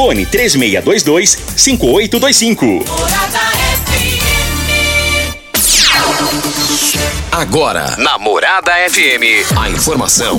Fone 3622-5825. Agora, na Morada FM, a informação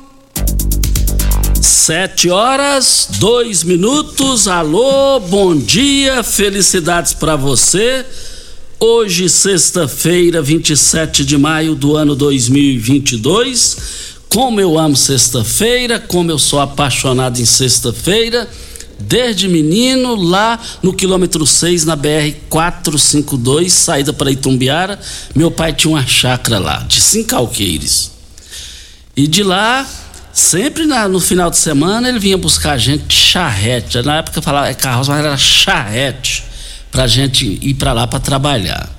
Sete horas, dois minutos. Alô, bom dia, felicidades para você. Hoje, sexta-feira, 27 de maio do ano 2022. Como eu amo sexta-feira, como eu sou apaixonado em sexta-feira. Desde menino, lá no quilômetro 6, na BR 452, saída para Itumbiara, meu pai tinha uma chácara lá, de cinco alqueires. E de lá Sempre na, no final de semana ele vinha buscar a gente de charrete. Na época falava é carroça, mas era charrete para gente ir para lá para trabalhar.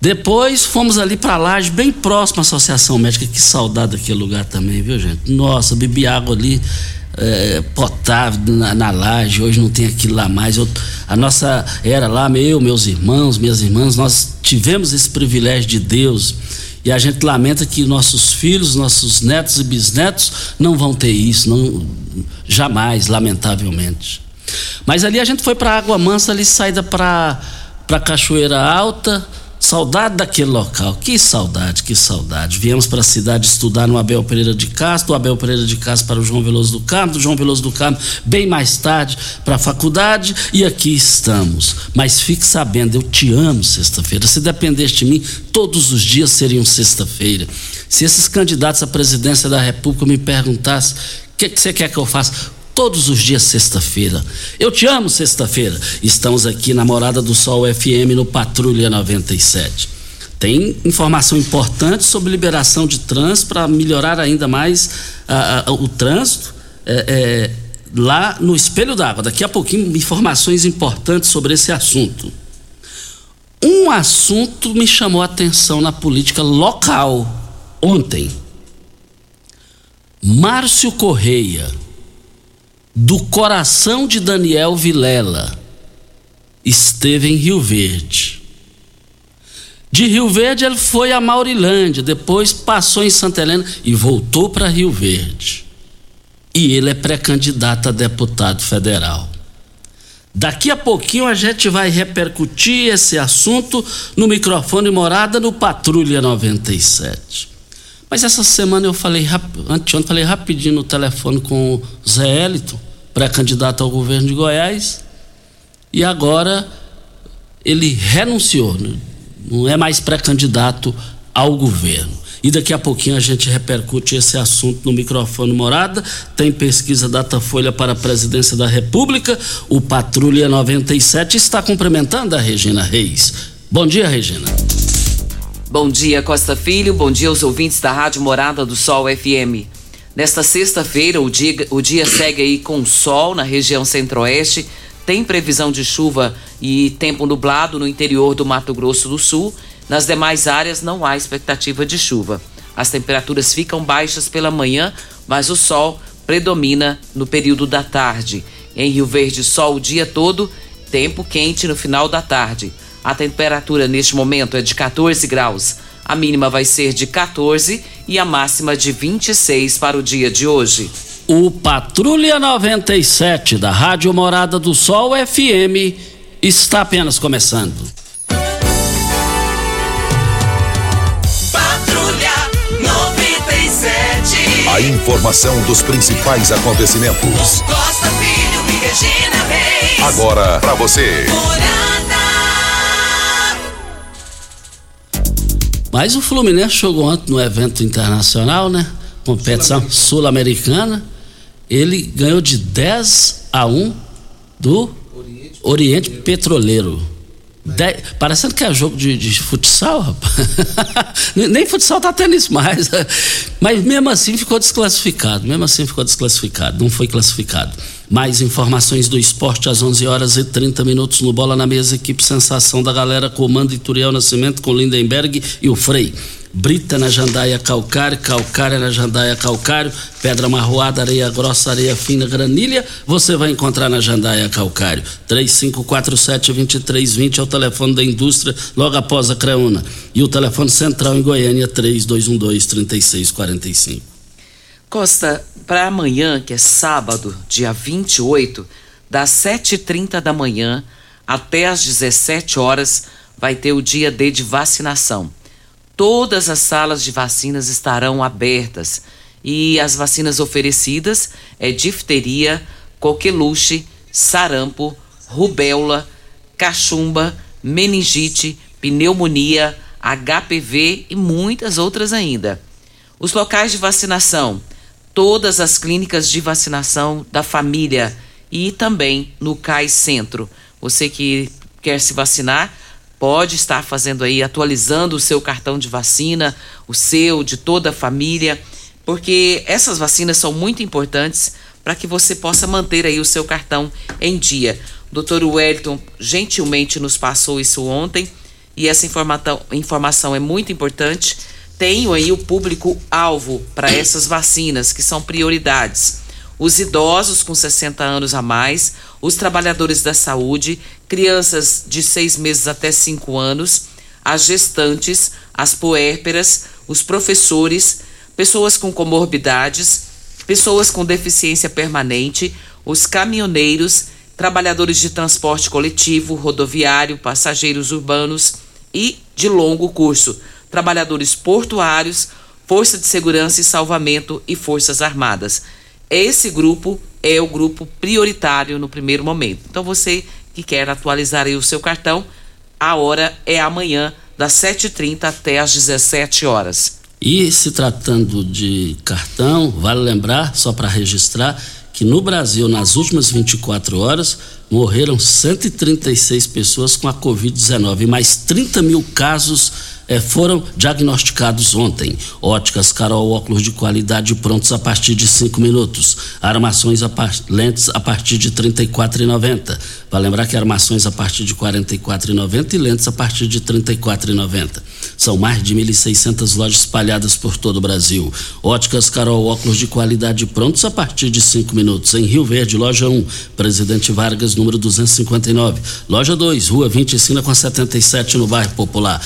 Depois fomos ali para Laje, bem próximo à Associação Médica. Que saudade daquele lugar também, viu, gente? Nossa, bebi água ali é, potável na, na laje, hoje não tem aquilo lá mais. Eu, a nossa era lá, eu, meus irmãos, minhas irmãs, nós tivemos esse privilégio de Deus e a gente lamenta que nossos filhos, nossos netos e bisnetos não vão ter isso, não, jamais, lamentavelmente. Mas ali a gente foi para Água Mansa, ali saída para Cachoeira Alta, Saudade daquele local, que saudade, que saudade. Viemos para a cidade estudar no Abel Pereira de Castro, do Abel Pereira de Castro para o João Veloso do Carmo, do João Veloso do Carmo bem mais tarde para a faculdade e aqui estamos. Mas fique sabendo, eu te amo sexta-feira. Se dependesse de mim, todos os dias seriam sexta-feira. Se esses candidatos à presidência da República me perguntassem o que, que você quer que eu faça? Todos os dias sexta-feira. Eu te amo sexta-feira. Estamos aqui na Morada do Sol FM no Patrulha 97. Tem informação importante sobre liberação de trânsito para melhorar ainda mais uh, uh, o trânsito é, é, lá no Espelho d'Água. Daqui a pouquinho, informações importantes sobre esse assunto. Um assunto me chamou a atenção na política local ontem. Márcio Correia do coração de Daniel Vilela esteve em Rio Verde. De Rio Verde ele foi a Maurilândia, depois passou em Santa Helena e voltou para Rio Verde. E ele é pré-candidato a deputado federal. Daqui a pouquinho a gente vai repercutir esse assunto no microfone morada no Patrulha 97. Mas essa semana eu falei, anteontem falei rapidinho no telefone com o Zé Elito pré-candidato ao governo de Goiás, e agora ele renunciou, né? não é mais pré-candidato ao governo. E daqui a pouquinho a gente repercute esse assunto no microfone Morada. Tem pesquisa Datafolha para a presidência da República. O Patrulha 97 está cumprimentando a Regina Reis. Bom dia, Regina. Bom dia, Costa Filho. Bom dia aos ouvintes da Rádio Morada do Sol FM. Nesta sexta-feira, o dia, o dia segue aí com sol na região centro-oeste. Tem previsão de chuva e tempo nublado no interior do Mato Grosso do Sul. Nas demais áreas não há expectativa de chuva. As temperaturas ficam baixas pela manhã, mas o sol predomina no período da tarde. Em Rio Verde, sol o dia todo Tempo quente no final da tarde. A temperatura neste momento é de 14 graus. A mínima vai ser de 14 e a máxima de 26 para o dia de hoje. O Patrulha 97 da Rádio Morada do Sol FM está apenas começando. Patrulha 97. A informação dos principais acontecimentos. Costa Filho e Regina Reis. Agora para você. Morada. Mas o Fluminense jogou ontem no evento internacional, né? Competição sul-americana. Ele ganhou de 10 a 1 do Oriente Petroleiro. De, parecendo que é jogo de, de futsal, rapaz. Nem futsal tá tendo isso mais. Mas mesmo assim ficou desclassificado. Mesmo assim ficou desclassificado. Não foi classificado. Mais informações do esporte às 11 horas e 30 minutos no Bola na Mesa. Equipe Sensação da Galera, comando Ituriel Nascimento com Lindenberg e o Frei. Brita na jandaia calcário, calcária na jandaia calcário, pedra marroada, areia grossa, areia fina, granilha, você vai encontrar na jandaia calcário. 3547-2320 é o telefone da indústria, logo após a Creuna. E o telefone central em Goiânia, 3212-3645. Costa, para amanhã, que é sábado, dia 28, das 7h30 da manhã até às 17 horas, vai ter o dia D de vacinação. Todas as salas de vacinas estarão abertas e as vacinas oferecidas é difteria, coqueluche, sarampo, rubéola, cachumba, meningite, pneumonia, HPV e muitas outras ainda. Os locais de vacinação todas as clínicas de vacinação da família e também no CAI Centro. Você que quer se vacinar, pode estar fazendo aí, atualizando o seu cartão de vacina, o seu, de toda a família, porque essas vacinas são muito importantes para que você possa manter aí o seu cartão em dia. O Dr. Wellington gentilmente nos passou isso ontem e essa informação é muito importante tenho aí o público-alvo para essas vacinas, que são prioridades. Os idosos com 60 anos a mais, os trabalhadores da saúde, crianças de seis meses até cinco anos, as gestantes, as puérperas, os professores, pessoas com comorbidades, pessoas com deficiência permanente, os caminhoneiros, trabalhadores de transporte coletivo, rodoviário, passageiros urbanos e de longo curso trabalhadores portuários, Força de Segurança e Salvamento e Forças Armadas. Esse grupo é o grupo prioritário no primeiro momento. Então você que quer atualizar aí o seu cartão, a hora é amanhã, das 7h30 até às 17 horas. E se tratando de cartão, vale lembrar, só para registrar, que no Brasil, nas últimas 24 horas, morreram 136 pessoas com a Covid-19 e mais 30 mil casos eh, foram diagnosticados ontem. Óticas Carol, óculos de qualidade prontos a partir de 5 minutos. Armações a par... lentes a partir de R$ 34,90. Vai lembrar que armações a partir de R$ 44,90 e lentes a partir de R$ 34,90. São mais de 1.600 lojas espalhadas por todo o Brasil. Óticas Carol, óculos de qualidade prontos a partir de 5 minutos. Em Rio Verde, loja 1, Presidente Vargas, número 259. Loja 2, Rua 20, esquina com 77, no bairro Popular.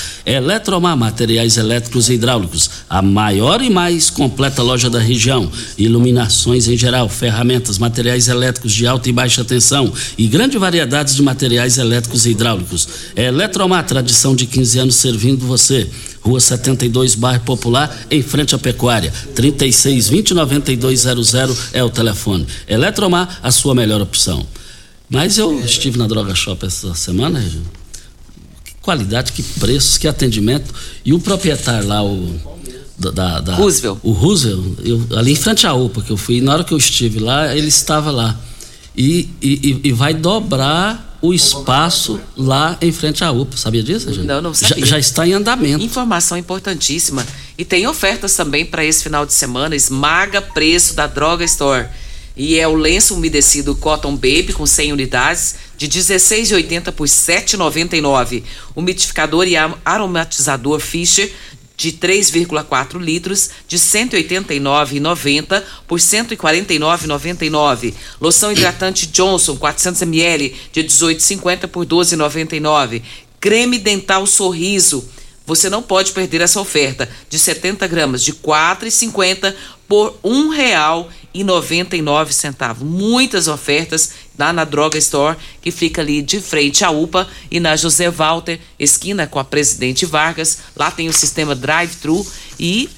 Eletromar, materiais elétricos e hidráulicos. A maior e mais completa loja da região. Iluminações em geral, ferramentas, materiais elétricos de alta e baixa tensão e grande variedade de materiais elétricos e hidráulicos. Eletromar, tradição de 15 anos servindo você. Rua 72, bairro Popular, em frente à Pecuária. 3620 9200 é o telefone. Eletromar, a sua melhor opção. Mas eu estive na Droga Shop essa semana, Regina. Qualidade, que preços, que atendimento. E o proprietário lá, o. Da, da, Roosevelt. O Roosevelt, eu, ali em frente à UPA que eu fui, na hora que eu estive lá, ele estava lá. E, e, e vai dobrar o espaço lá em frente à UPA. Sabia disso, gente? Não, não sabia. Já, já está em andamento. Informação importantíssima. E tem ofertas também para esse final de semana. Esmaga preço da Droga Store. E é o lenço umedecido Cotton Baby com 100 unidades de 16,80 por 7,99. Umidificador e aromatizador Fischer de 3,4 litros de 189,90 por 149,99. Loção hidratante Johnson 400 ml de 18,50 por 12,99. Creme dental Sorriso você não pode perder essa oferta de 70 gramas de R$ 4,50 por R$ 1,99. Muitas ofertas lá na Droga Store, que fica ali de frente à UPA e na José Walter, esquina com a Presidente Vargas. Lá tem o sistema drive-thru e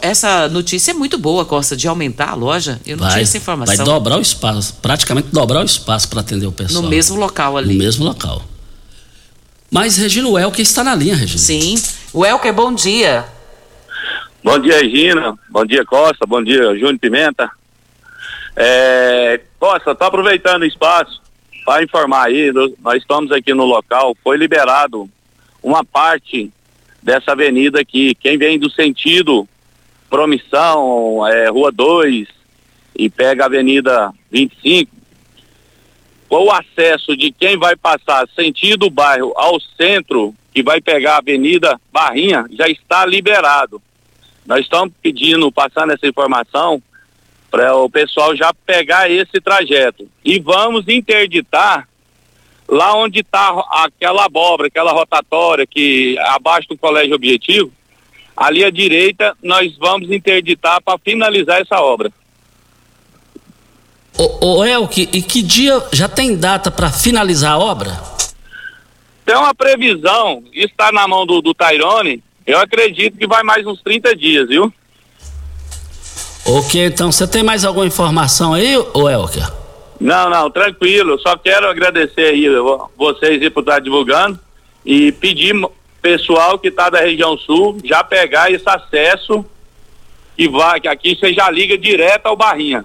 essa notícia é muito boa, Costa, de aumentar a loja. Eu não vai, tinha essa informação. Vai dobrar o espaço, praticamente dobrar o espaço para atender o pessoal. No mesmo local ali. No mesmo local. Mas Regina Welker está na linha, Regina. Sim. Welker, bom dia. Bom dia, Regina. Bom dia, Costa. Bom dia, Júnior Pimenta. É, Costa, estou aproveitando o espaço para informar aí, nós estamos aqui no local, foi liberado uma parte dessa avenida aqui. Quem vem do sentido Promissão, é, Rua 2 e pega a Avenida 25, o acesso de quem vai passar sentido bairro ao centro, que vai pegar a Avenida Barrinha, já está liberado. Nós estamos pedindo, passando essa informação, para o pessoal já pegar esse trajeto. E vamos interditar lá onde está aquela abóbora, aquela rotatória que abaixo do colégio objetivo, ali à direita, nós vamos interditar para finalizar essa obra. Ô, ô Elke, e que dia já tem data para finalizar a obra? Tem uma previsão, está na mão do, do Tairone, eu acredito que vai mais uns 30 dias, viu? Ok, então você tem mais alguma informação aí, ô Elker? Não, não, tranquilo. Só quero agradecer aí vocês aí por estar divulgando e pedir pessoal que está da região sul já pegar esse acesso que vai, que aqui você já liga direto ao Barrinha.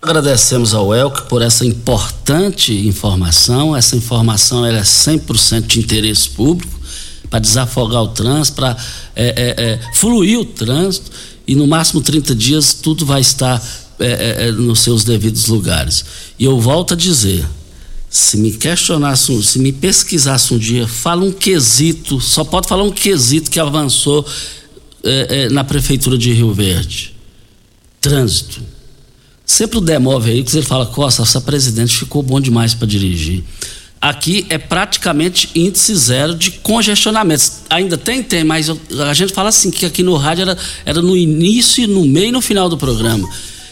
Agradecemos ao Elke por essa importante informação. Essa informação é 100% de interesse público para desafogar o trânsito, para é, é, é, fluir o trânsito e no máximo 30 dias tudo vai estar é, é, é, nos seus devidos lugares. E eu volto a dizer: se me questionasse, se me pesquisasse um dia, fala um quesito, só pode falar um quesito que avançou na Prefeitura de Rio Verde: trânsito Sempre o demove aí, que ele fala, Costa, essa presidente ficou bom demais para dirigir. Aqui é praticamente índice zero de congestionamento. Ainda tem, tem, mas eu, a gente fala assim que aqui no rádio era, era no início, no meio e no final do programa.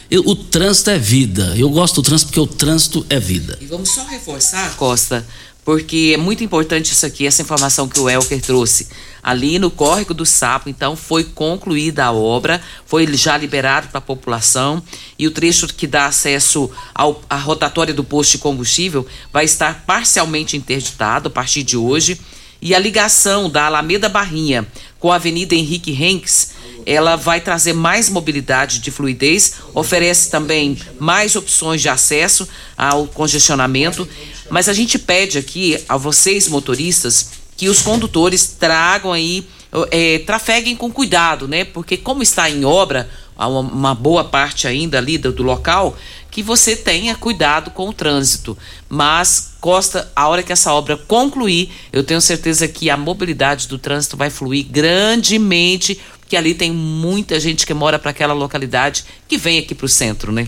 Eu, o trânsito é vida. Eu gosto do trânsito porque o trânsito é vida. E vamos só reforçar, Costa, porque é muito importante isso aqui, essa informação que o Elker trouxe. Ali no córrego do Sapo, então, foi concluída a obra, foi já liberado para a população e o trecho que dá acesso ao, à rotatória do posto de combustível vai estar parcialmente interditado a partir de hoje. E a ligação da Alameda Barrinha com a Avenida Henrique Henks, ela vai trazer mais mobilidade de fluidez, oferece também mais opções de acesso ao congestionamento. Mas a gente pede aqui a vocês, motoristas, que os condutores tragam aí, é, trafeguem com cuidado, né? Porque como está em obra, há uma, boa parte ainda ali do, do, local, que você tenha cuidado com o trânsito. Mas, Costa, a hora que essa obra concluir, eu tenho certeza que a mobilidade do trânsito vai fluir grandemente, porque ali tem muita gente que mora para aquela localidade que vem aqui para o centro, né?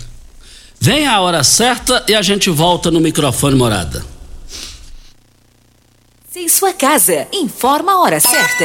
Vem a hora certa e a gente volta no microfone morada. Em sua casa, informa a hora certa.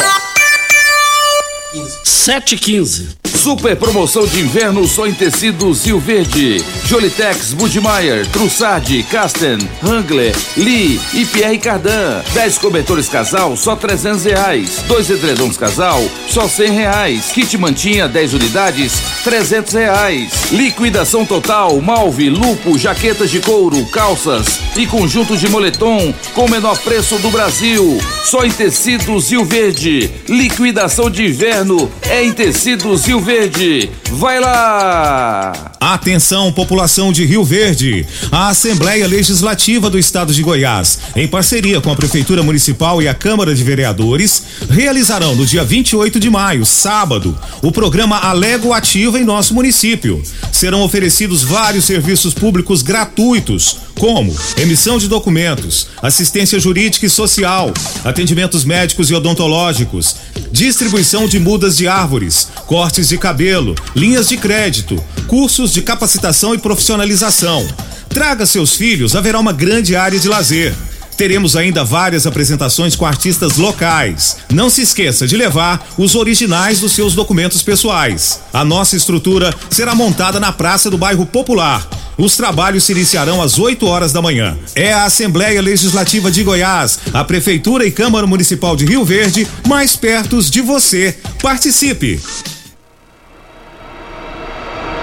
7h15. Super promoção de inverno só em tecidos Rio Verde. Jolitex, Budmeier, Trussardi, Casten, Hangler, Lee e Pierre Cardan. 10 cobertores casal, só 300 reais. Dois edredons casal, só 100 reais. Kit mantinha, 10 unidades, 300 reais. Liquidação total, malve, lupo, jaquetas de couro, calças e conjuntos de moletom com o menor preço do Brasil. Só em tecidos Rio Verde. Liquidação de inverno é em tecidos Rio Verde. Verde. Vai lá! Atenção, população de Rio Verde. A Assembleia Legislativa do Estado de Goiás, em parceria com a Prefeitura Municipal e a Câmara de Vereadores, realizarão no dia 28 de maio, sábado, o programa Alego Ativa em nosso município. Serão oferecidos vários serviços públicos gratuitos como emissão de documentos, assistência jurídica e social, atendimentos médicos e odontológicos, distribuição de mudas de árvores, cortes de cabelo, linhas de crédito, cursos de capacitação e profissionalização. Traga seus filhos, haverá uma grande área de lazer. Teremos ainda várias apresentações com artistas locais. Não se esqueça de levar os originais dos seus documentos pessoais. A nossa estrutura será montada na Praça do Bairro Popular. Os trabalhos se iniciarão às 8 horas da manhã. É a Assembleia Legislativa de Goiás, a Prefeitura e Câmara Municipal de Rio Verde, mais perto de você. Participe!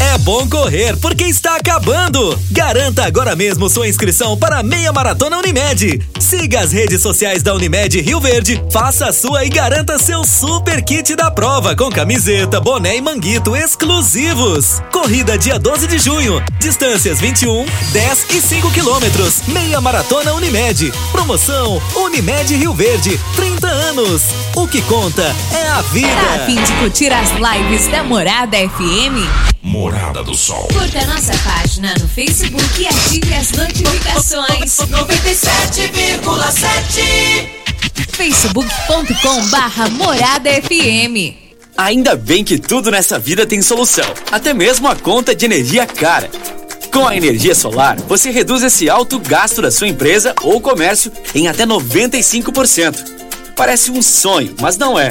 É bom correr porque está acabando. Garanta agora mesmo sua inscrição para a meia maratona Unimed. Siga as redes sociais da Unimed Rio Verde, faça a sua e garanta seu super kit da prova com camiseta, boné e manguito exclusivos. Corrida dia 12 de junho. Distâncias 21, 10 e 5 quilômetros. Meia maratona Unimed. Promoção Unimed Rio Verde. 30 anos. O que conta é a vida. Tá a fim de curtir as lives da Morada FM? Morada do Sol. Curta nossa página no Facebook e ative as notificações. 97,7 facebook.com barra Morada FM. Ainda bem que tudo nessa vida tem solução, até mesmo a conta de energia cara. Com a energia solar, você reduz esse alto gasto da sua empresa ou comércio em até 95%. Parece um sonho, mas não é.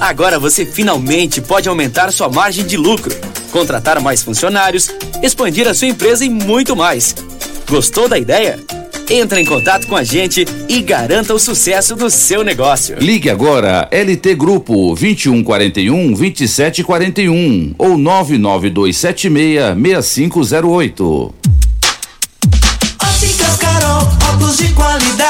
Agora você finalmente pode aumentar sua margem de lucro, contratar mais funcionários, expandir a sua empresa e muito mais. Gostou da ideia? Entre em contato com a gente e garanta o sucesso do seu negócio. Ligue agora LT Grupo 2141 2741 ou 99276 6508. Óticas Carol, óculos de qualidade,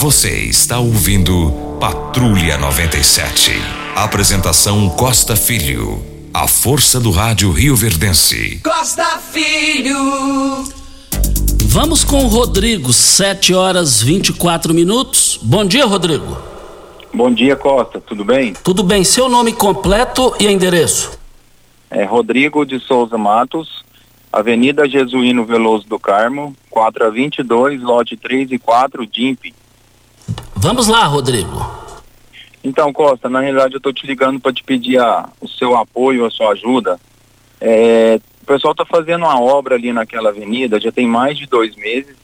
Você está ouvindo Patrulha 97. Apresentação Costa Filho. A força do rádio Rio Verdense. Costa Filho. Vamos com o Rodrigo, 7 horas 24 minutos. Bom dia, Rodrigo. Bom dia, Costa. Tudo bem? Tudo bem. Seu nome completo e endereço? É Rodrigo de Souza Matos, Avenida Jesuíno Veloso do Carmo, 4 a 22, lote 3 e 4, DIMP. Vamos lá, Rodrigo. Então, Costa, na realidade eu estou te ligando para te pedir a, o seu apoio, a sua ajuda. É, o pessoal está fazendo uma obra ali naquela avenida, já tem mais de dois meses.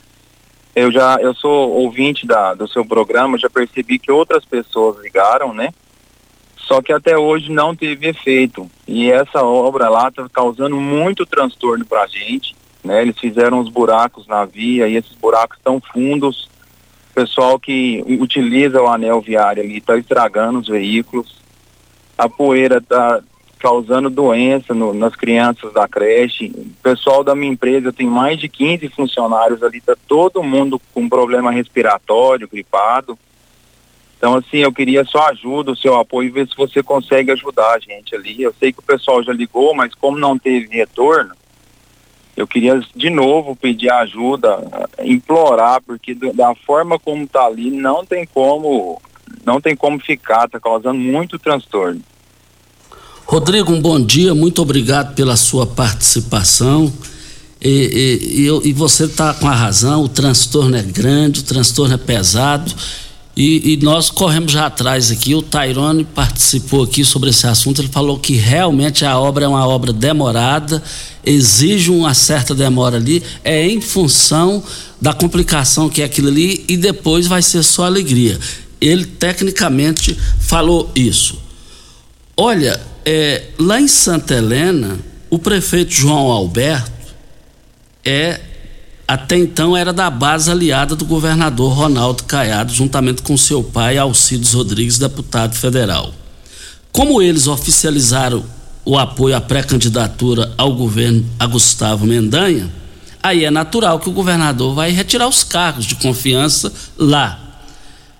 Eu já, eu sou ouvinte da, do seu programa, já percebi que outras pessoas ligaram, né? Só que até hoje não teve efeito. E essa obra lá está causando muito transtorno para a gente. Né? Eles fizeram uns buracos na via e esses buracos estão fundos. Pessoal que utiliza o anel viário ali está estragando os veículos. A poeira está causando doença no, nas crianças da creche. O pessoal da minha empresa, tenho mais de 15 funcionários ali, está todo mundo com problema respiratório, gripado. Então, assim, eu queria só ajuda, o seu apoio, ver se você consegue ajudar a gente ali. Eu sei que o pessoal já ligou, mas como não teve retorno, eu queria de novo pedir ajuda, implorar, porque da forma como tá ali, não tem como, não tem como ficar, tá causando muito transtorno. Rodrigo, um bom dia, muito obrigado pela sua participação. E, e, e você está com a razão, o transtorno é grande, o transtorno é pesado. E, e, nós corremos já atrás aqui. O Tairone participou aqui sobre esse assunto. Ele falou que realmente a obra é uma obra demorada, exige uma certa demora ali, é em função da complicação que é aquilo ali e depois vai ser só alegria. Ele tecnicamente falou isso. Olha, é, lá em Santa Helena, o prefeito João Alberto é até então era da base aliada do governador Ronaldo Caiado, juntamente com seu pai Alcides Rodrigues, deputado federal. Como eles oficializaram o apoio à pré-candidatura ao governo a Gustavo Mendanha, aí é natural que o governador vai retirar os cargos de confiança lá.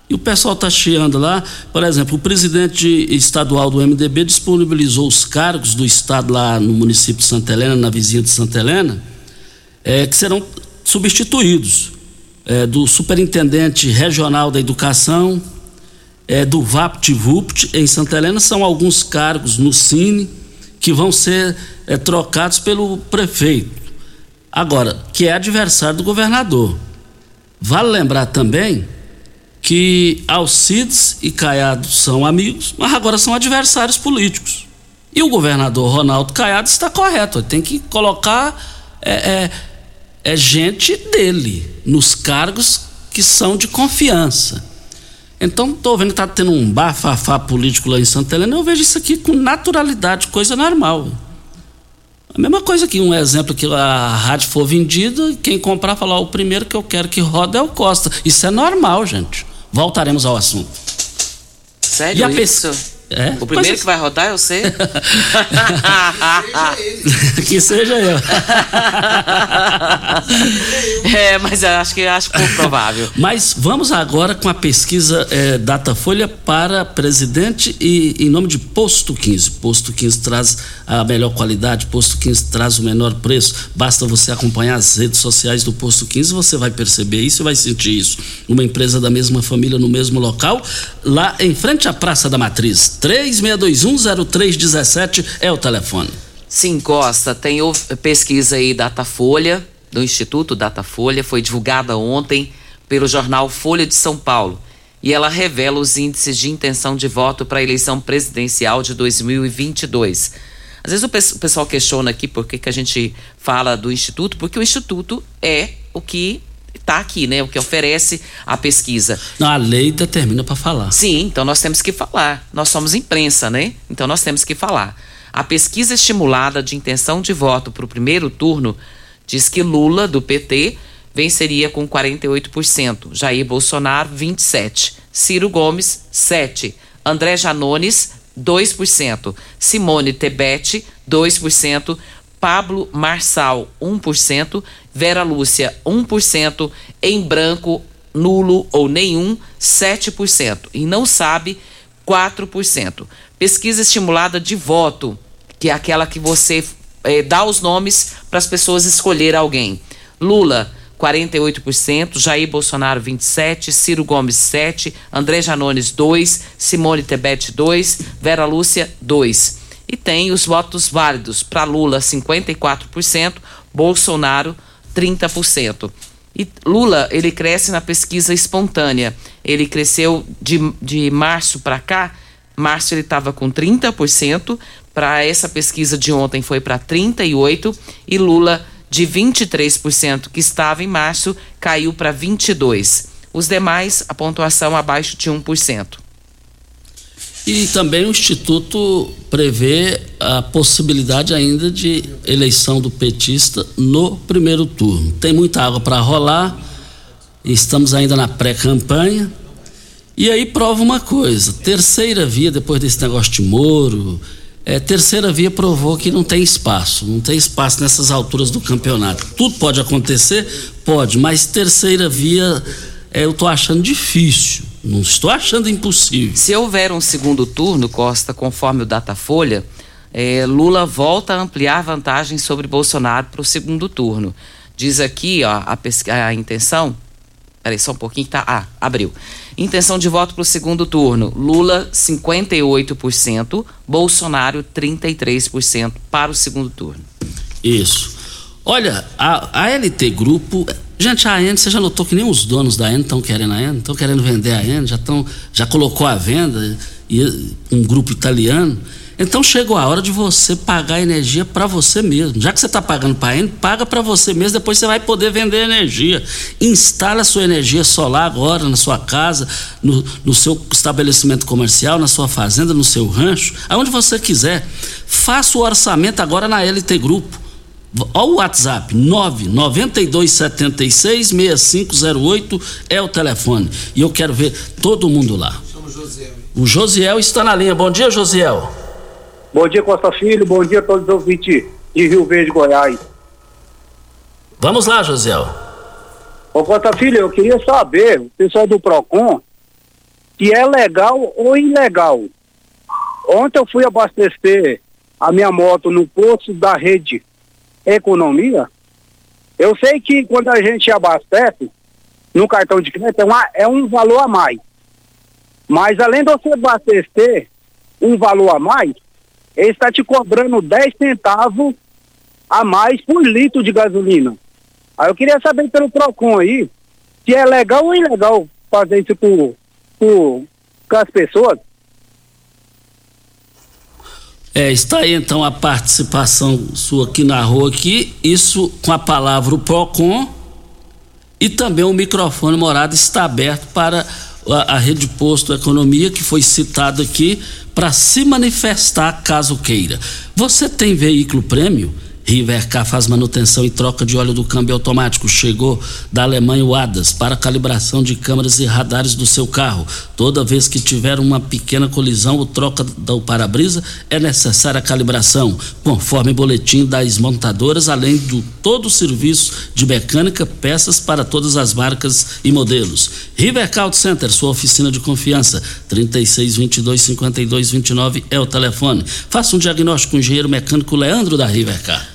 E o pessoal está chiando lá, por exemplo, o presidente estadual do MDB disponibilizou os cargos do estado lá no município de Santa Helena, na vizinha de Santa Helena, é, que serão substituídos é, do superintendente regional da educação, é, do VaptVupt em Santa Helena, são alguns cargos no Cine que vão ser é, trocados pelo prefeito. Agora, que é adversário do governador. Vale lembrar também que Alcides e Caiado são amigos, mas agora são adversários políticos. E o governador Ronaldo Caiado está correto, ele tem que colocar é, é, é gente dele nos cargos que são de confiança. Então, estou vendo que está tendo um bafafá político lá em Santa Helena, eu vejo isso aqui com naturalidade, coisa normal. A mesma coisa que um exemplo que a rádio for vendida, quem comprar falar, o primeiro que eu quero que roda é o Costa. Isso é normal, gente. Voltaremos ao assunto. Sério e a isso? É? O primeiro mas... que vai rodar eu sei. que seja eu. é, mas eu acho que acho pouco provável. Mas vamos agora com a pesquisa é, Datafolha para presidente e em nome de Posto 15. Posto 15 traz a melhor qualidade, Posto 15 traz o menor preço. Basta você acompanhar as redes sociais do Posto 15, você vai perceber isso e vai sentir isso. Uma empresa da mesma família no mesmo local, lá em frente à Praça da Matriz. 36210317 é o telefone. Sim, Costa, tem pesquisa aí Datafolha, do Instituto Datafolha, foi divulgada ontem pelo jornal Folha de São Paulo. E ela revela os índices de intenção de voto para a eleição presidencial de 2022. Às vezes o pessoal questiona aqui por que, que a gente fala do Instituto, porque o Instituto é o que está aqui, né? O que oferece a pesquisa. Não, a lei determina para falar. Sim, então nós temos que falar. Nós somos imprensa, né? Então nós temos que falar. A pesquisa estimulada de intenção de voto para o primeiro turno diz que Lula, do PT, venceria com 48%, Jair Bolsonaro, 27%, Ciro Gomes, 7%, André Janones, 2%, Simone Tebet, 2%, Pablo Marçal, 1%, Vera Lúcia, 1%, em branco, nulo ou nenhum, 7%, e não sabe, 4%. Pesquisa estimulada de voto, que é aquela que você é, dá os nomes para as pessoas escolher alguém. Lula, 48%, Jair Bolsonaro 27%, Ciro Gomes 7%, André Janones 2%, Simone Tebet 2%, Vera Lúcia 2%. E tem os votos válidos para Lula 54%, Bolsonaro 30%. E Lula, ele cresce na pesquisa espontânea. Ele cresceu de, de março para cá. Março ele estava com 30%, para essa pesquisa de ontem foi para 38% e Lula de 23% que estava em março caiu para 22%. Os demais, a pontuação abaixo de 1%. E também o Instituto prevê a possibilidade ainda de eleição do petista no primeiro turno. Tem muita água para rolar, estamos ainda na pré-campanha. E aí prova uma coisa: terceira via, depois desse negócio de Moro, é, terceira via provou que não tem espaço, não tem espaço nessas alturas do campeonato. Tudo pode acontecer? Pode, mas terceira via é, eu estou achando difícil. Não estou achando impossível. Se houver um segundo turno, Costa, conforme o Datafolha, é, Lula volta a ampliar vantagens sobre Bolsonaro para o segundo turno. Diz aqui ó, a, a intenção Peraí, só um pouquinho que tá. Ah, abriu. Intenção de voto para o segundo turno: Lula 58%, Bolsonaro 33% para o segundo turno. Isso. Olha, a, a LT Grupo. Gente, a AN, você já notou que nem os donos da AN estão querendo a AN, estão querendo vender a AN, já, tão, já colocou a venda, e um grupo italiano. Então chegou a hora de você pagar energia para você mesmo. Já que você está pagando para a paga para você mesmo, depois você vai poder vender energia. Instala a sua energia solar agora na sua casa, no, no seu estabelecimento comercial, na sua fazenda, no seu rancho, aonde você quiser. Faça o orçamento agora na LT Grupo. Olha o WhatsApp, 992766508 é o telefone. E eu quero ver todo mundo lá. O Josiel está na linha. Bom dia, Josiel. Bom dia, Costa Filho. Bom dia a todos os ouvintes de Rio Verde, Goiás. Vamos lá, Josiel. Ô, Costa Filho, eu queria saber, o pessoal do PROCON, se é legal ou ilegal. Ontem eu fui abastecer a minha moto no posto da rede Economia. Eu sei que quando a gente abastece no cartão de crédito é, uma, é um valor a mais. Mas além de você abastecer um valor a mais, ele está te cobrando 10 centavos a mais por litro de gasolina. Aí eu queria saber pelo PROCON aí, se é legal ou ilegal fazer isso com, com, com as pessoas. É, está aí então a participação sua aqui na rua aqui, isso com a palavra o PROCON e também o microfone morado está aberto para a, a Rede Posto Economia, que foi citado aqui, para se manifestar caso queira. Você tem veículo prêmio? Rivercar faz manutenção e troca de óleo do câmbio automático. Chegou da Alemanha o ADAS para calibração de câmeras e radares do seu carro. Toda vez que tiver uma pequena colisão ou troca do para-brisa, é necessária a calibração, conforme boletim das montadoras, além do todo o serviço de mecânica, peças para todas as marcas e modelos. Rivercar Auto Center, sua oficina de confiança. 3622 5229 é o telefone. Faça um diagnóstico com o engenheiro mecânico Leandro da Rivercar.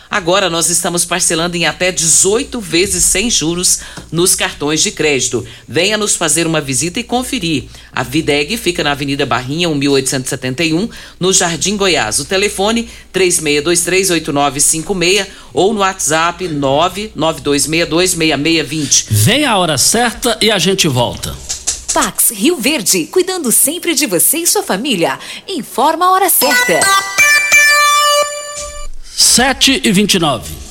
Agora nós estamos parcelando em até 18 vezes sem juros nos cartões de crédito. Venha nos fazer uma visita e conferir. A Videg fica na Avenida Barrinha, 1871, no Jardim Goiás. O telefone 36238956 ou no WhatsApp 992626620. Vem a hora certa e a gente volta. Pax Rio Verde, cuidando sempre de você e sua família. Informa a hora certa. 7 e 29.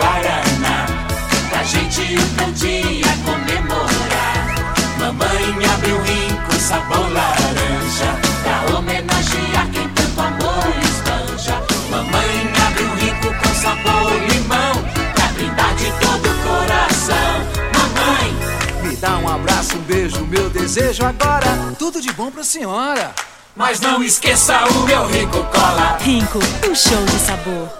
Guaraná, pra gente um dia comemorar. Mamãe abriu rico sabor laranja, pra homenagear quem tanto amor espanja. Mamãe abriu rico com sabor limão, pra brindar de todo o coração. Mamãe, me dá um abraço, um beijo, meu desejo agora. Tudo de bom pra senhora. Mas não esqueça o meu Rico Cola. Rico, um show de sabor.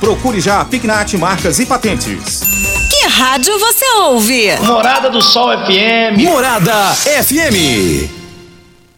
procure já a Pignat Marcas e Patentes. Que rádio você ouve? Morada do Sol FM. Morada FM.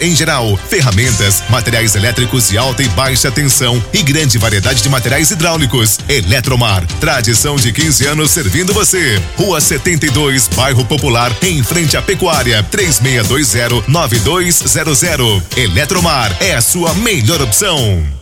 em geral, ferramentas, materiais elétricos de alta e baixa tensão e grande variedade de materiais hidráulicos. Eletromar, tradição de 15 anos servindo você. Rua 72, Bairro Popular, em frente à Pecuária, 3620-9200. Eletromar é a sua melhor opção.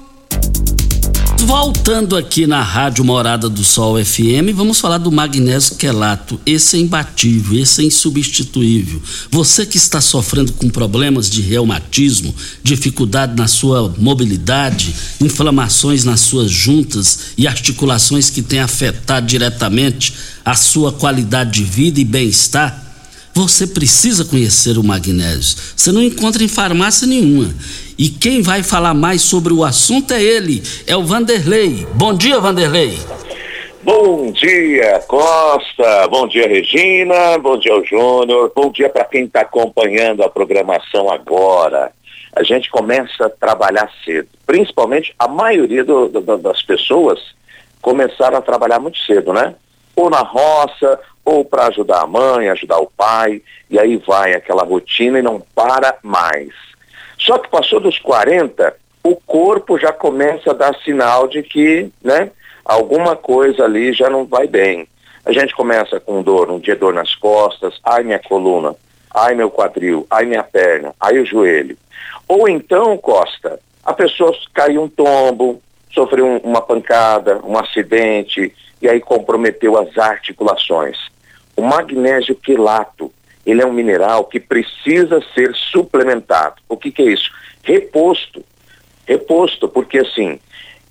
Voltando aqui na Rádio Morada do Sol FM, vamos falar do magnésio quelato. Esse é imbatível, esse é insubstituível. Você que está sofrendo com problemas de reumatismo, dificuldade na sua mobilidade, inflamações nas suas juntas e articulações que têm afetado diretamente a sua qualidade de vida e bem-estar, você precisa conhecer o magnésio. Você não encontra em farmácia nenhuma. E quem vai falar mais sobre o assunto é ele, é o Vanderlei. Bom dia, Vanderlei. Bom dia, Costa. Bom dia, Regina. Bom dia, Júnior. Bom dia para quem está acompanhando a programação agora. A gente começa a trabalhar cedo. Principalmente a maioria do, do, das pessoas começaram a trabalhar muito cedo, né? Ou na roça, ou para ajudar a mãe, ajudar o pai, e aí vai aquela rotina e não para mais. Só que passou dos 40, o corpo já começa a dar sinal de que, né, alguma coisa ali já não vai bem. A gente começa com dor, um dia dor nas costas, ai minha coluna, ai meu quadril, ai minha perna, ai o joelho. Ou então, Costa, a pessoa caiu um tombo, sofreu um, uma pancada, um acidente, e aí comprometeu as articulações. O magnésio quelato, ele é um mineral que precisa ser suplementado. O que, que é isso? Reposto. Reposto, porque assim,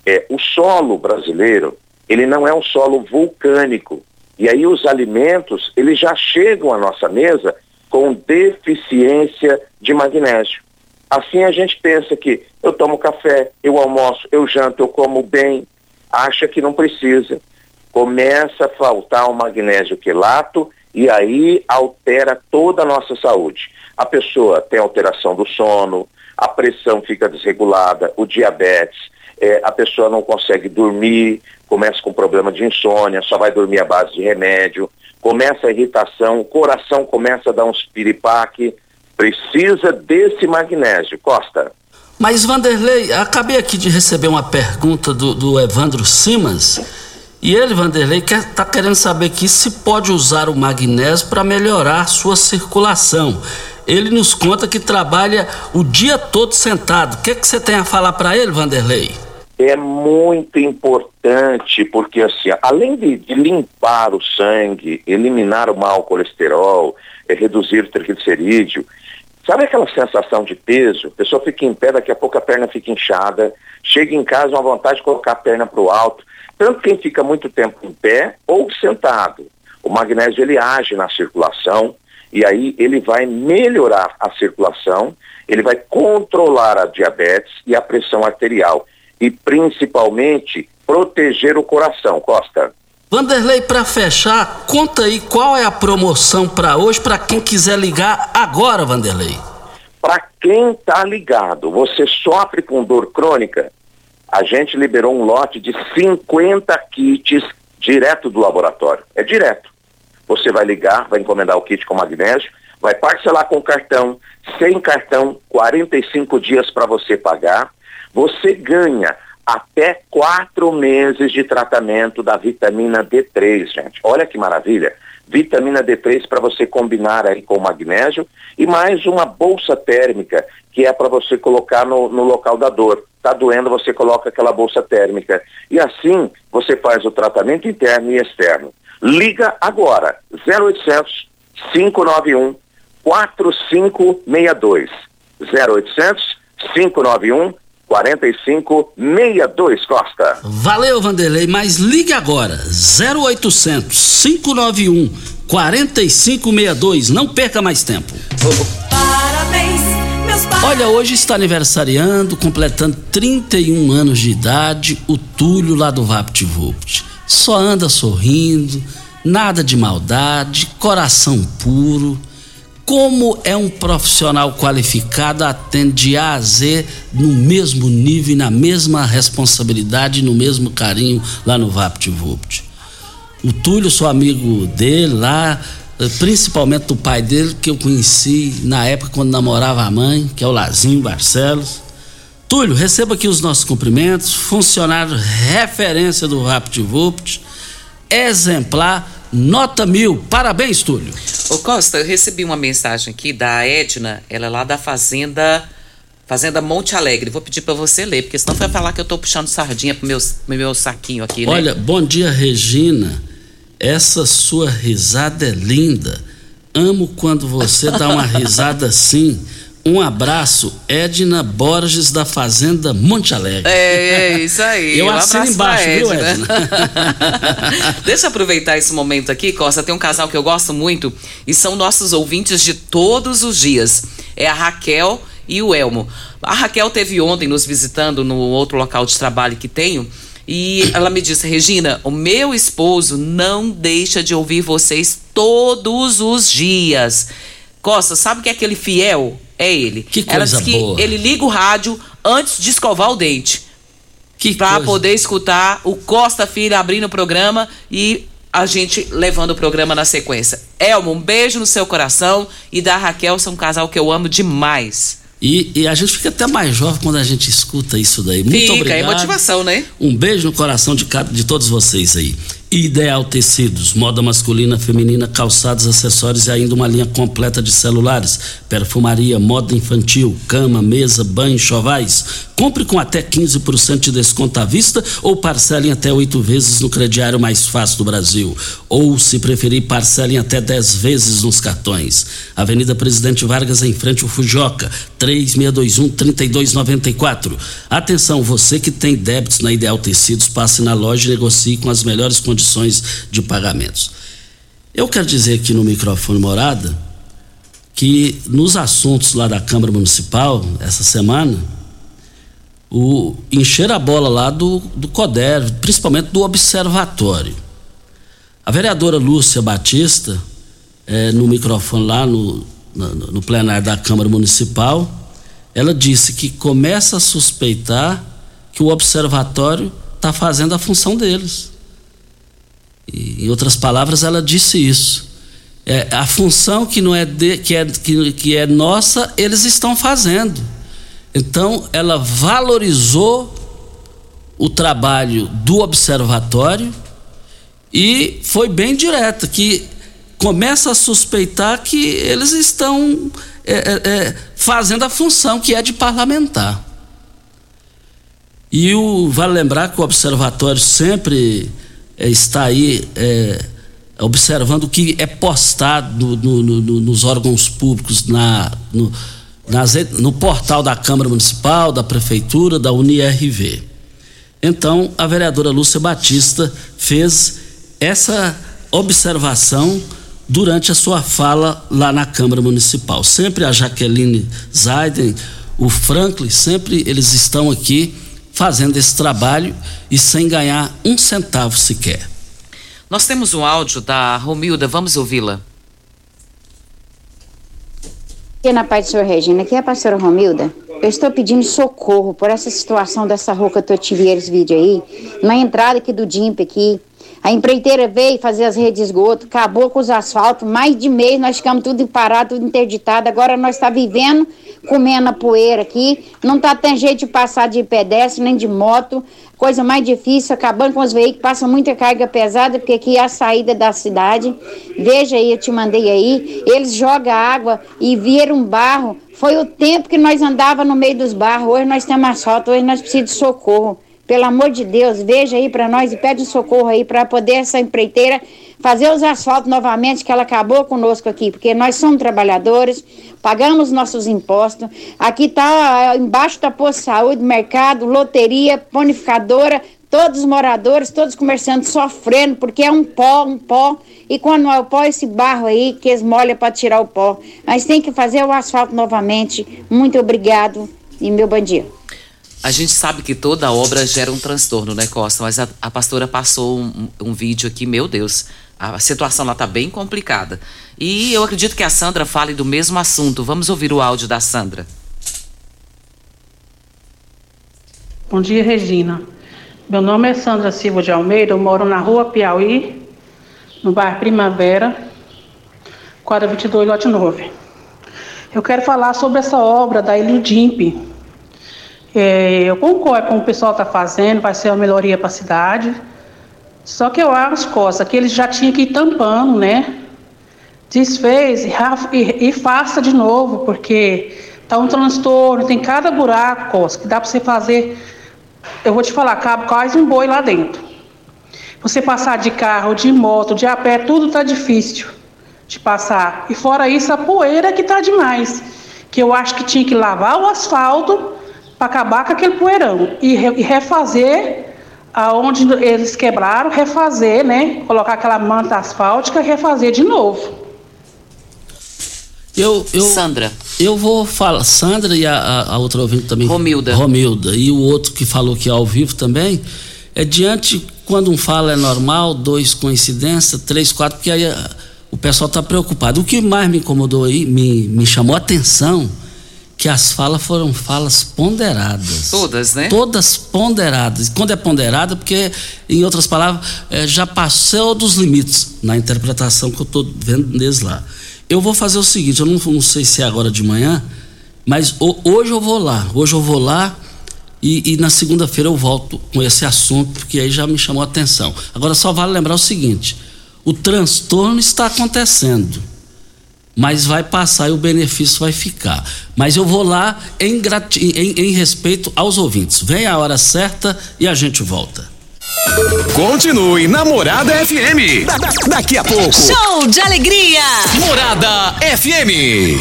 é, o solo brasileiro, ele não é um solo vulcânico. E aí os alimentos, eles já chegam à nossa mesa com deficiência de magnésio. Assim a gente pensa que eu tomo café, eu almoço, eu janto, eu como bem, acha que não precisa. Começa a faltar o magnésio quelato e aí altera toda a nossa saúde. A pessoa tem alteração do sono, a pressão fica desregulada, o diabetes, é, a pessoa não consegue dormir, começa com problema de insônia, só vai dormir à base de remédio, começa a irritação, o coração começa a dar uns piripaque, precisa desse magnésio. Costa. Mas, Vanderlei, acabei aqui de receber uma pergunta do, do Evandro Simas. E ele, Vanderlei, está que, querendo saber aqui se pode usar o magnésio para melhorar sua circulação. Ele nos conta que trabalha o dia todo sentado. O que, que você tem a falar para ele, Vanderlei? É muito importante, porque assim, além de, de limpar o sangue, eliminar o mau colesterol, é, reduzir o triglicerídeo, Sabe aquela sensação de peso? A pessoa fica em pé, daqui a pouco a perna fica inchada, chega em casa uma vontade de colocar a perna para o alto. Tanto quem fica muito tempo em pé ou sentado. O magnésio ele age na circulação e aí ele vai melhorar a circulação, ele vai controlar a diabetes e a pressão arterial e principalmente proteger o coração, Costa. Vanderlei, para fechar, conta aí qual é a promoção para hoje para quem quiser ligar agora, Vanderlei. Para quem está ligado, você sofre com dor crônica, a gente liberou um lote de 50 kits direto do laboratório. É direto. Você vai ligar, vai encomendar o kit com magnésio, vai parcelar com cartão, sem cartão, 45 dias para você pagar. Você ganha até quatro meses de tratamento da vitamina D3, gente. Olha que maravilha. Vitamina D3 para você combinar aí com magnésio e mais uma bolsa térmica que é para você colocar no, no local da dor. Está doendo, você coloca aquela bolsa térmica. E assim você faz o tratamento interno e externo. Liga agora, 0800 591 4562. 0800 591 4562 Costa. Valeu, Vanderlei, mas ligue agora, 0800 591 4562. Não perca mais tempo. Parabéns. Olha, hoje está aniversariando, completando 31 anos de idade, o Túlio lá do VaptVupt. Só anda sorrindo, nada de maldade, coração puro. Como é um profissional qualificado, atende de A a Z no mesmo nível e na mesma responsabilidade, no mesmo carinho lá no VaptVupt. O Túlio, sou amigo dele lá, principalmente do pai dele, que eu conheci na época quando namorava a mãe, que é o Lazinho Barcelos. Túlio, receba aqui os nossos cumprimentos, funcionário referência do VaptVupt, exemplar, nota mil. Parabéns, Túlio. Ô Costa, eu recebi uma mensagem aqui da Edna, ela é lá da Fazenda Fazenda Monte Alegre. Vou pedir para você ler, porque senão vai falar que eu tô puxando sardinha pro meu, pro meu saquinho aqui, né? Olha, bom dia, Regina. Essa sua risada é linda. Amo quando você dá uma risada assim. Um abraço, Edna Borges da Fazenda Monte Alegre. É, é isso aí. Eu Um assino embaixo, viu, Edna. Edna? Deixa eu aproveitar esse momento aqui, Costa. Tem um casal que eu gosto muito e são nossos ouvintes de todos os dias. É a Raquel e o Elmo. A Raquel teve ontem nos visitando no outro local de trabalho que tenho. E ela me disse, Regina, o meu esposo não deixa de ouvir vocês todos os dias. Costa, sabe o que é aquele fiel? É ele. Que ela coisa disse que boa. ele liga o rádio antes de escovar o dente. Que pra coisa. poder escutar o Costa Filho abrindo o programa e a gente levando o programa na sequência. Elmo, um beijo no seu coração e da Raquel, são um casal que eu amo demais. E, e a gente fica até mais jovem quando a gente escuta isso daí. Muito Fica, obrigado. é motivação, né? Um beijo no coração de, cada, de todos vocês aí. Ideal Tecidos, moda masculina, feminina, calçados, acessórios e ainda uma linha completa de celulares, perfumaria, moda infantil, cama, mesa, banho, chovais. Compre com até 15% de desconto à vista ou parcelem até oito vezes no crediário mais fácil do Brasil. Ou, se preferir, parcelem até 10 vezes nos cartões. Avenida Presidente Vargas, em frente ao Fujoca, 3621-3294. Atenção, você que tem débitos na Ideal Tecidos, passe na loja e negocie com as melhores condições de pagamentos. Eu quero dizer aqui no microfone morada que nos assuntos lá da Câmara Municipal, essa semana, o encher a bola lá do, do CODER, principalmente do observatório. A vereadora Lúcia Batista, eh, no microfone lá no, no, no plenário da Câmara Municipal, ela disse que começa a suspeitar que o observatório está fazendo a função deles. E, em outras palavras, ela disse isso. É, a função que não é, de, que, é, que, que é nossa, eles estão fazendo. Então, ela valorizou o trabalho do observatório e foi bem direta, que começa a suspeitar que eles estão é, é, é, fazendo a função que é de parlamentar. E o, vale lembrar que o observatório sempre é, está aí é, observando o que é postado no, no, no, nos órgãos públicos, na, nas, no portal da Câmara Municipal, da Prefeitura, da UniRV. Então, a vereadora Lúcia Batista fez essa observação durante a sua fala lá na Câmara Municipal. Sempre a Jaqueline Zaiden, o Franklin, sempre eles estão aqui fazendo esse trabalho e sem ganhar um centavo sequer. Nós temos um áudio da Romilda, vamos ouvi-la. Aqui na paz do senhor Regina, aqui é a pastora Romilda. Eu estou pedindo socorro por essa situação dessa rua que eu vendo esse vídeo aí. Na entrada aqui do DIMP aqui. A empreiteira veio fazer as redes de esgoto, acabou com os asfaltos, mais de mês nós ficamos tudo parado, tudo interditado. Agora nós está vivendo comendo a poeira aqui. Não tá tendo jeito de passar de pedestre nem de moto. Coisa mais difícil, acabando com os veículos, passa muita carga pesada, porque aqui é a saída da cidade. Veja aí, eu te mandei aí. Eles jogam água e viram um barro. Foi o tempo que nós andava no meio dos barros. Hoje nós temos asfalto, hoje nós precisamos de socorro. Pelo amor de Deus, veja aí para nós e pede socorro aí para poder essa empreiteira fazer os asfaltos novamente, que ela acabou conosco aqui, porque nós somos trabalhadores, pagamos nossos impostos. Aqui está embaixo da de saúde, mercado, loteria, bonificadora, todos os moradores, todos os comerciantes sofrendo, porque é um pó, um pó. E quando é o pó, esse barro aí que eles molham para tirar o pó. Mas tem que fazer o asfalto novamente. Muito obrigado e meu dia. A gente sabe que toda obra gera um transtorno, né, Costa? Mas a, a pastora passou um, um, vídeo aqui, meu Deus, a situação lá tá bem complicada. E eu acredito que a Sandra fale do mesmo assunto. Vamos ouvir o áudio da Sandra. Bom dia, Regina. Meu nome é Sandra Silva de Almeida, eu moro na rua Piauí, no bairro Primavera, quadra 22, lote 9. Eu quero falar sobre essa obra da Iludimp, é, eu concordo com o pessoal está fazendo, vai ser uma melhoria para a cidade. Só que eu acho, Costa, que eles já tinham que ir tampando, né? Desfez e, e, e faça de novo, porque tá um transtorno, tem cada buraco, Costa, que dá para você fazer. Eu vou te falar, cabe quase um boi lá dentro. Você passar de carro, de moto, de a pé, tudo tá difícil de passar. E fora isso, a poeira que tá demais. Que eu acho que tinha que lavar o asfalto para acabar com aquele poeirão e, re, e refazer aonde eles quebraram, refazer, né? Colocar aquela manta asfáltica e refazer de novo. Eu, eu, Sandra. Eu vou falar, Sandra e a, a, outra ouvinte também. Romilda. Romilda. E o outro que falou que é ao vivo também. É diante, quando um fala é normal, dois coincidência, três, quatro, porque aí a, o pessoal está preocupado. O que mais me incomodou aí, me, me chamou a atenção, que as falas foram falas ponderadas. Todas, né? Todas ponderadas. Quando é ponderada, porque, em outras palavras, é, já passou dos limites na interpretação que eu estou vendo deles lá. Eu vou fazer o seguinte, eu não, não sei se é agora de manhã, mas hoje eu vou lá. Hoje eu vou lá e, e na segunda-feira eu volto com esse assunto, porque aí já me chamou a atenção. Agora só vale lembrar o seguinte: o transtorno está acontecendo mas vai passar e o benefício vai ficar. Mas eu vou lá em, em, em respeito aos ouvintes. Vem a hora certa e a gente volta. Continue Namorada FM. Da, da, daqui a pouco. Show de alegria. Morada FM.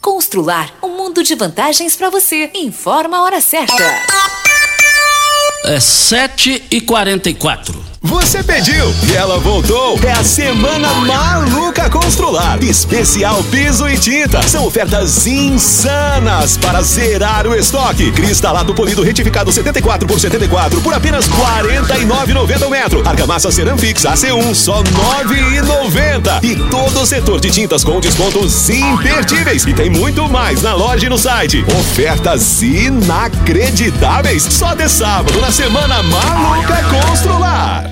Constrular um mundo de vantagens para você. Informa a hora certa. É 7 e 44 você pediu e ela voltou. É a Semana Maluca Constrular. Especial piso e tinta. São ofertas insanas para zerar o estoque. Cristalado polido retificado 74 por 74 por apenas 49,90 o metro. Argamassa Ceramfix AC1 só 9,90. E todo o setor de tintas com descontos imperdíveis. E tem muito mais na loja e no site. Ofertas inacreditáveis. Só de sábado na Semana Maluca Constrular.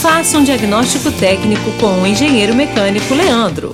Faça um diagnóstico técnico com o engenheiro mecânico Leandro.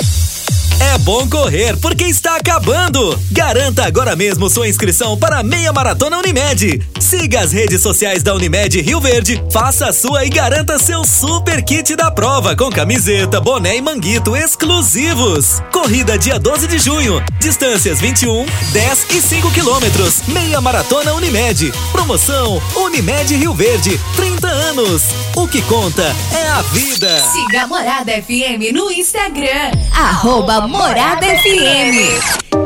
É bom correr porque está acabando! Garanta agora mesmo sua inscrição para a Meia Maratona Unimed. Siga as redes sociais da Unimed Rio Verde, faça a sua e garanta seu super kit da prova com camiseta, boné e manguito exclusivos. Corrida dia 12 de junho, distâncias 21, 10 e 5 quilômetros. Meia Maratona Unimed. Promoção Unimed Rio Verde, 30 anos. O que conta é a vida. Siga a Morada FM no Instagram. Arroba Morada FM.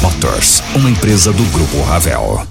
Motors, uma empresa do Grupo Ravel.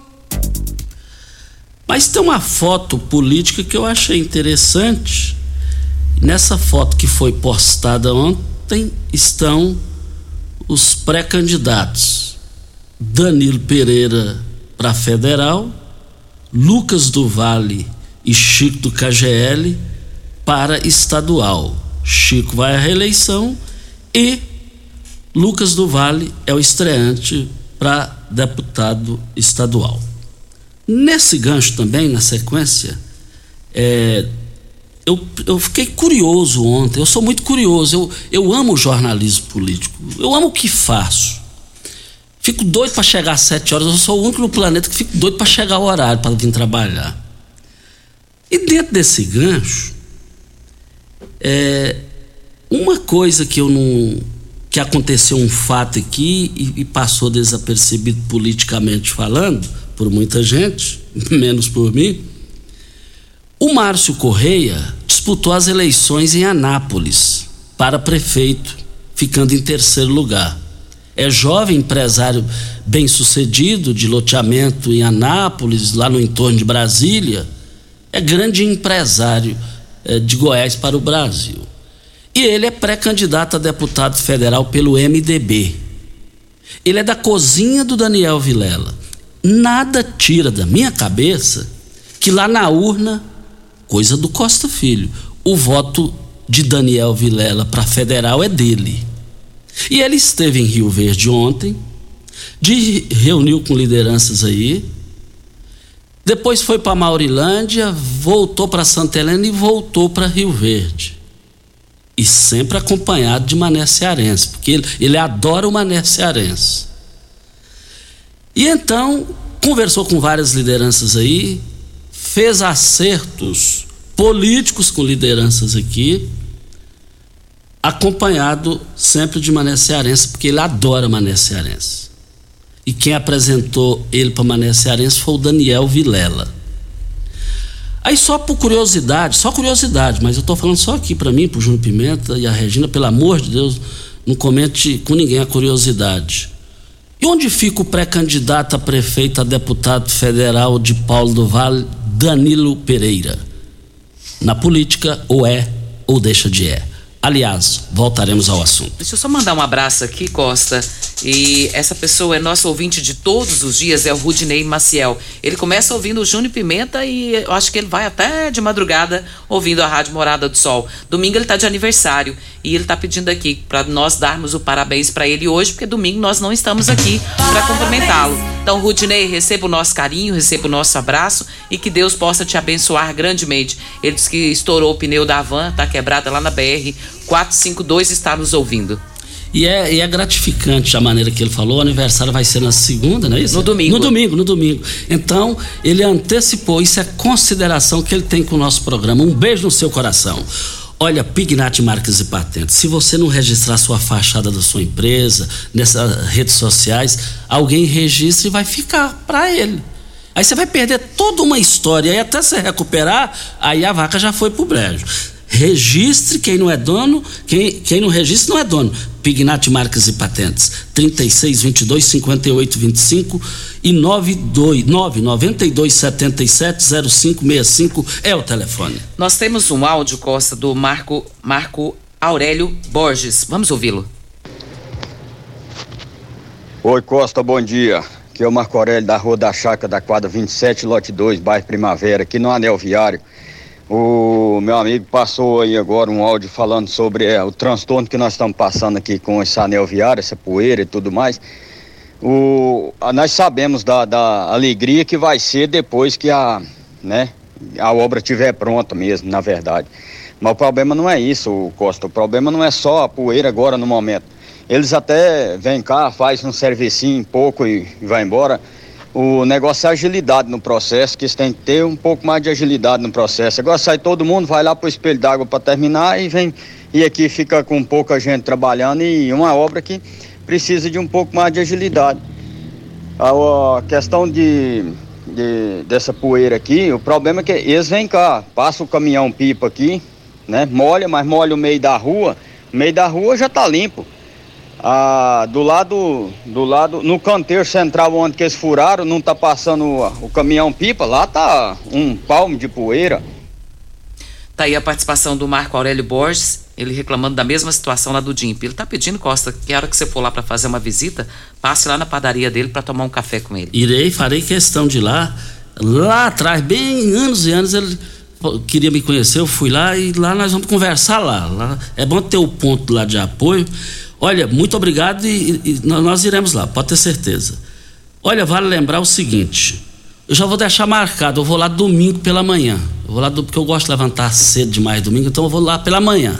Mas tem uma foto política que eu achei interessante. Nessa foto que foi postada ontem estão os pré-candidatos: Danilo Pereira para federal, Lucas do Vale e Chico do KGL para estadual. Chico vai à reeleição e Lucas do Vale é o estreante para deputado estadual. Nesse gancho também, na sequência, é, eu, eu fiquei curioso ontem, eu sou muito curioso, eu, eu amo jornalismo político, eu amo o que faço. Fico doido para chegar às sete horas, eu sou o único no planeta que fico doido para chegar ao horário para vir trabalhar. E dentro desse gancho, é, uma coisa que eu não. que aconteceu um fato aqui e, e passou desapercebido politicamente falando, por muita gente, menos por mim. O Márcio Correia disputou as eleições em Anápolis para prefeito, ficando em terceiro lugar. É jovem empresário bem-sucedido de loteamento em Anápolis, lá no entorno de Brasília. É grande empresário é, de Goiás para o Brasil. E ele é pré-candidato a deputado federal pelo MDB. Ele é da cozinha do Daniel Vilela nada tira da minha cabeça que lá na urna, coisa do Costa Filho, o voto de Daniel Vilela para federal é dele. E ele esteve em Rio Verde ontem, de, reuniu com lideranças aí, depois foi para Maurilândia, voltou para Santa Helena e voltou para Rio Verde. E sempre acompanhado de Mané Cearense, porque ele, ele adora o Mané Cearense. E então conversou com várias lideranças aí, fez acertos políticos com lideranças aqui, acompanhado sempre de Mané Cearense, porque ele adora Mané Cearense. E quem apresentou ele para Mané Cearense foi o Daniel Vilela. Aí só por curiosidade, só curiosidade, mas eu estou falando só aqui para mim, para o Júnior Pimenta e a Regina, pelo amor de Deus, não comente com ninguém a curiosidade. E onde fica o pré-candidato a prefeito a deputado federal de Paulo do Vale, Danilo Pereira? Na política, ou é ou deixa de é. Aliás, voltaremos ao assunto. Deixa eu só mandar um abraço aqui, Costa. E essa pessoa é nosso ouvinte de todos os dias, é o Rudinei Maciel. Ele começa ouvindo o Júnior Pimenta e eu acho que ele vai até de madrugada ouvindo a Rádio Morada do Sol. Domingo ele está de aniversário e ele está pedindo aqui para nós darmos o parabéns para ele hoje, porque domingo nós não estamos aqui para cumprimentá-lo. Então, Rudinei, receba o nosso carinho, receba o nosso abraço e que Deus possa te abençoar grandemente. Ele disse que estourou o pneu da van, tá quebrada lá na BR 452 está nos ouvindo. E é, e é gratificante a maneira que ele falou. O aniversário vai ser na segunda, não é isso? No domingo. No domingo, no domingo. Então, ele antecipou. Isso é consideração que ele tem com o nosso programa. Um beijo no seu coração. Olha, Pignat Marcas e Patentes, se você não registrar sua fachada da sua empresa nessas redes sociais, alguém registra e vai ficar para ele. Aí você vai perder toda uma história e até você recuperar, aí a vaca já foi pro brejo. Registre quem não é dono, quem, quem não registra não é dono. Pignat Marcas e Patentes, 36 22 58 25 e 92 992 77 0565 é o telefone. Nós temos um áudio, Costa, do Marco, Marco Aurélio Borges. Vamos ouvi-lo. Oi Costa, bom dia. Aqui é o Marco Aurélio da Rua da Chácara da quadra 27, lote 2, bairro Primavera, aqui no Anel Viário. O meu amigo passou aí agora um áudio falando sobre é, o transtorno que nós estamos passando aqui com esse anel viário, essa poeira e tudo mais. O, nós sabemos da, da alegria que vai ser depois que a, né, a obra estiver pronta mesmo, na verdade. Mas o problema não é isso, Costa. O problema não é só a poeira agora no momento. Eles até vêm cá, faz um servicinho pouco e, e vai embora. O negócio é agilidade no processo, que eles têm que ter um pouco mais de agilidade no processo. Agora sai todo mundo, vai lá pro espelho d'água para terminar e vem. E aqui fica com pouca gente trabalhando e uma obra que precisa de um pouco mais de agilidade. A, a questão de, de, dessa poeira aqui, o problema é que eles vêm cá, passa o caminhão pipa aqui, né? Molha, mas molha o meio da rua, o meio da rua já tá limpo. Ah, do lado, do lado, no canteiro central onde que eles furaram, não tá passando o, o caminhão pipa, lá tá um palmo de poeira. Tá aí a participação do Marco Aurélio Borges, ele reclamando da mesma situação lá do DIMP. Ele tá pedindo, Costa, que a hora que você for lá para fazer uma visita, passe lá na padaria dele para tomar um café com ele. Irei, farei questão de ir lá. Lá atrás, bem anos e anos, ele queria me conhecer, eu fui lá e lá nós vamos conversar lá. lá é bom ter o ponto lá de apoio. Olha, muito obrigado e, e, nós iremos lá, pode ter certeza. Olha, vale lembrar o seguinte: eu já vou deixar marcado, eu vou lá domingo pela manhã. Eu vou lá do, porque eu gosto de levantar cedo demais domingo, então eu vou lá pela manhã,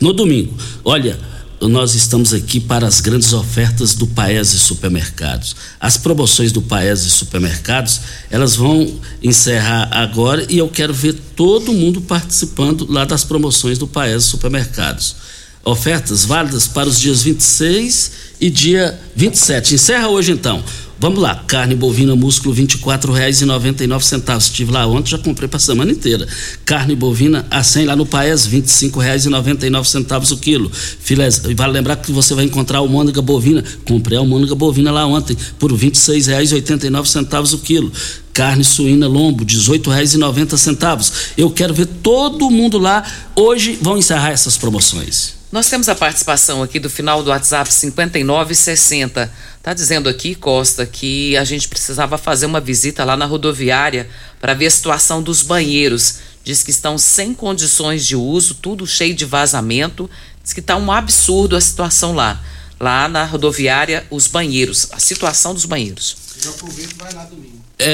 no domingo. Olha, nós estamos aqui para as grandes ofertas do Paese Supermercados. As promoções do Paese Supermercados, elas vão encerrar agora e eu quero ver todo mundo participando lá das promoções do Paese Supermercados ofertas válidas para os dias 26 e dia 27. Encerra hoje então. Vamos lá, carne bovina músculo R$ 24,99. Estive lá ontem, já comprei para a semana inteira. Carne bovina a 100 lá no Paes, R$ 25,99 o quilo. Filés, vale lembrar que você vai encontrar almôndega bovina. Comprei a almôndega bovina lá ontem por R$ 26,89 o quilo. Carne suína lombo, R$ 18,90. Eu quero ver todo mundo lá. Hoje vão encerrar essas promoções. Nós temos a participação aqui do final do WhatsApp 5960. Tá dizendo aqui, Costa, que a gente precisava fazer uma visita lá na rodoviária para ver a situação dos banheiros. Diz que estão sem condições de uso, tudo cheio de vazamento. Diz que está um absurdo a situação lá. Lá na rodoviária, os banheiros, a situação dos banheiros. Já aproveita e vai lá domingo. É,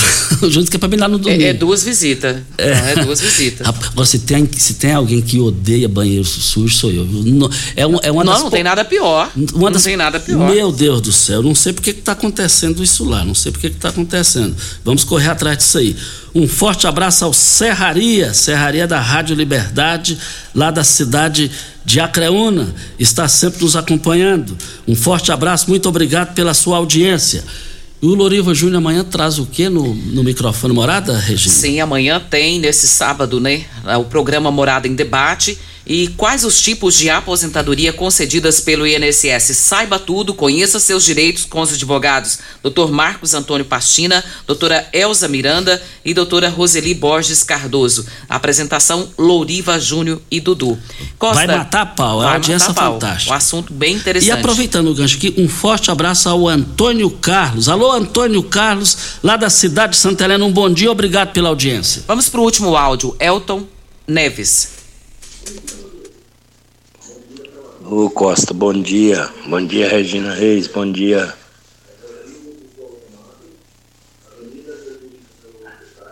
junto que é pra mim lá no domingo. É, é duas visitas. É. é. duas visitas. Agora, se tem, se tem alguém que odeia banheiro sujo, sou eu. Não, é, um, é uma não, das, não tem nada pior. Uma não das, tem nada pior. Meu Deus do céu, não sei por que está acontecendo isso lá. Não sei por que está acontecendo. Vamos correr atrás disso aí. Um forte abraço ao Serraria, Serraria da Rádio Liberdade, lá da cidade de Acreúna. Está sempre nos acompanhando. Um forte abraço, muito obrigado pela sua audiência. E o Loriva Júnior amanhã traz o que no, no microfone Morada, Regina? Sim, amanhã tem, nesse sábado, né? O programa Morada em Debate e quais os tipos de aposentadoria concedidas pelo INSS. Saiba tudo, conheça seus direitos com os advogados Dr. Marcos Antônio Pastina, doutora Elza Miranda e doutora Roseli Borges Cardoso. apresentação Louriva Júnior e Dudu. Costa, vai matar pau, é uma audiência fantástica. Um assunto bem interessante. E aproveitando o gancho aqui, um forte abraço ao Antônio Carlos. Alô, Antônio Carlos, lá da cidade de Santa Helena. Um bom dia, obrigado pela audiência. Vamos para o último áudio. Elton Neves. Ô Costa, bom dia. Bom dia, Regina Reis, bom dia.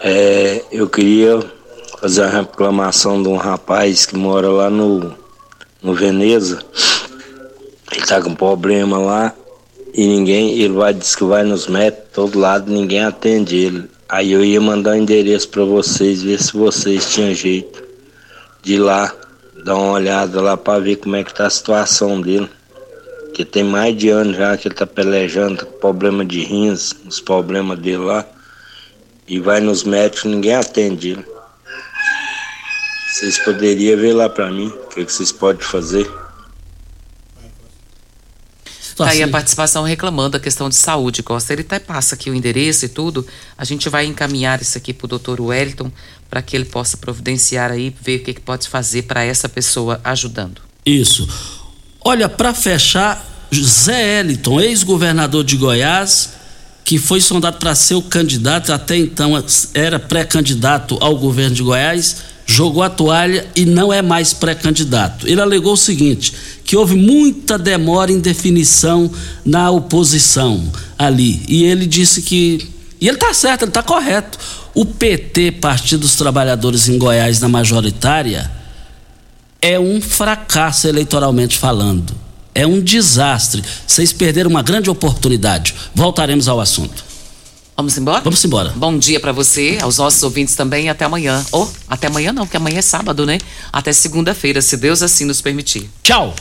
É, eu queria fazer uma reclamação de um rapaz que mora lá no, no Veneza. Ele tá com problema lá e ninguém, ele vai, diz que vai nos médicos, todo lado, ninguém atende ele. Aí eu ia mandar o um endereço para vocês, ver se vocês tinham jeito de ir lá, dar uma olhada lá para ver como é que tá a situação dele. Que tem mais de ano já que ele tá pelejando com problema de rins, os problemas dele lá. E vai nos médicos, ninguém atende ele. Vocês poderiam ver lá para mim o que, que vocês podem fazer. Tá aí a participação reclamando da questão de saúde, Costa. Ele até passa aqui o endereço e tudo. A gente vai encaminhar isso aqui para o doutor Wellington para que ele possa providenciar aí, ver o que, que pode fazer para essa pessoa ajudando. Isso. Olha, para fechar, Zé Eliton, ex-governador de Goiás, que foi sondado para ser o candidato, até então era pré-candidato ao governo de Goiás, jogou a toalha e não é mais pré-candidato. Ele alegou o seguinte: que houve muita demora em definição na oposição ali. E ele disse que. E ele está certo, ele está correto. O PT, Partido dos Trabalhadores em Goiás, na majoritária, é um fracasso eleitoralmente falando. É um desastre. Vocês perderam uma grande oportunidade. Voltaremos ao assunto. Vamos embora? Vamos embora. Bom dia para você, aos nossos ouvintes também e até amanhã. Ou, oh, até amanhã não, porque amanhã é sábado, né? Até segunda-feira, se Deus assim nos permitir. Tchau.